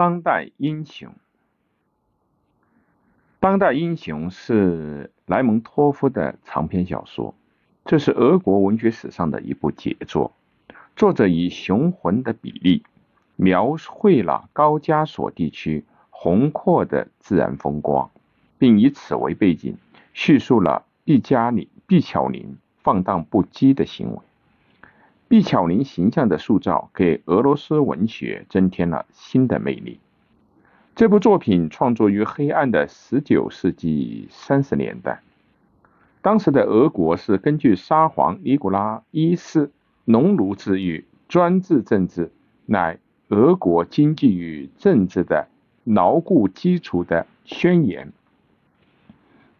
当代英雄，当代英雄是莱蒙托夫的长篇小说，这是俄国文学史上的一部杰作。作者以雄浑的比例描绘了高加索地区宏阔的自然风光，并以此为背景，叙述了毕加里毕巧林放荡不羁的行为。毕巧林形象的塑造给俄罗斯文学增添了新的魅力。这部作品创作于黑暗的19世纪30年代，当时的俄国是根据沙皇尼古拉一世农奴制与专制政治乃俄国经济与政治的牢固基础的宣言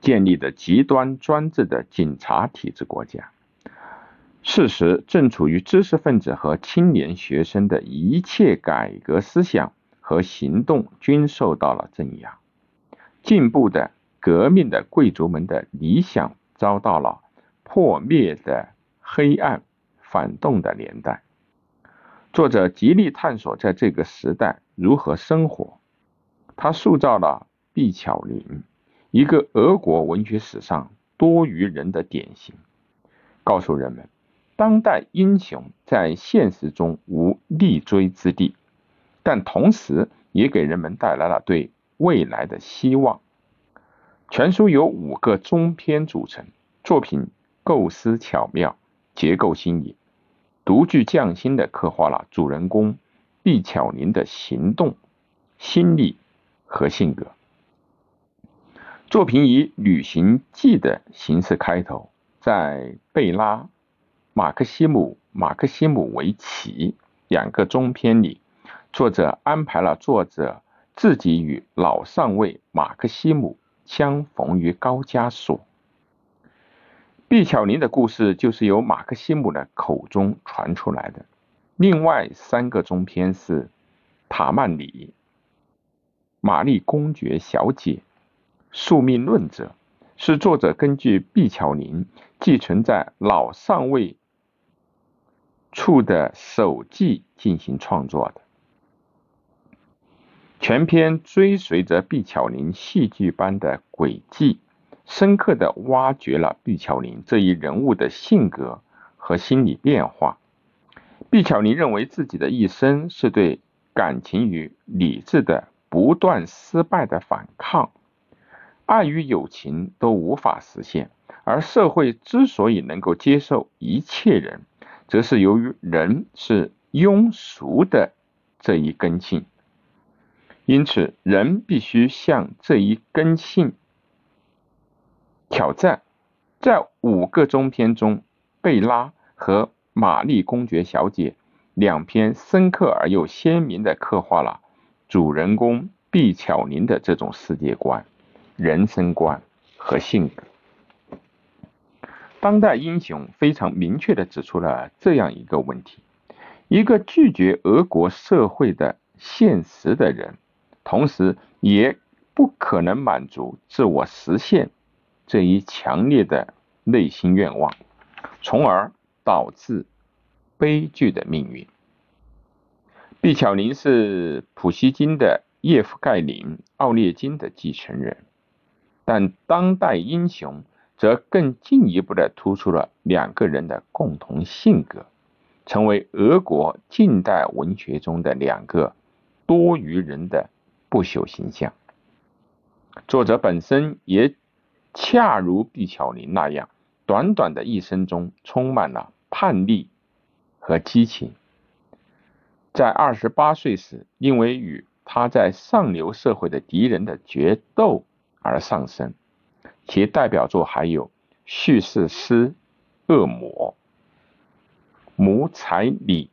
建立的极端专制的警察体制国家。事实正处于知识分子和青年学生的一切改革思想和行动均受到了镇压，进步的革命的贵族们的理想遭到了破灭的黑暗反动的年代。作者极力探索在这个时代如何生活，他塑造了毕巧林，一个俄国文学史上多于人的典型，告诉人们。当代英雄在现实中无立锥之地，但同时也给人们带来了对未来的希望。全书由五个中篇组成，作品构思巧妙，结构新颖，独具匠心的刻画了主人公毕巧林的行动、心理和性格。作品以旅行记的形式开头，在贝拉。马克西姆·马克西姆维奇两个中篇里，作者安排了作者自己与老上尉马克西姆相逢于高加索。毕巧林的故事就是由马克西姆的口中传出来的。另外三个中篇是塔曼里、玛丽公爵小姐、宿命论者，是作者根据毕巧林寄存在老上尉。处的手记进行创作的，全篇追随着毕巧林戏剧般的轨迹，深刻的挖掘了毕巧林这一人物的性格和心理变化。毕巧林认为自己的一生是对感情与理智的不断失败的反抗，爱与友情都无法实现，而社会之所以能够接受一切人。则是由于人是庸俗的这一根性，因此人必须向这一根性挑战。在五个中篇中，贝拉和玛丽公爵小姐两篇深刻而又鲜明的刻画了主人公毕巧林的这种世界观、人生观和性格。当代英雄非常明确地指出了这样一个问题：一个拒绝俄国社会的现实的人，同时也不可能满足自我实现这一强烈的内心愿望，从而导致悲剧的命运。毕巧林是普希金的叶夫盖林·奥列金的继承人，但当代英雄。则更进一步的突出了两个人的共同性格，成为俄国近代文学中的两个多余人的不朽形象。作者本身也恰如毕巧林那样，短短的一生中充满了叛逆和激情。在二十八岁时，因为与他在上流社会的敌人的决斗而丧生。其代表作还有叙事诗《恶魔》、《母采礼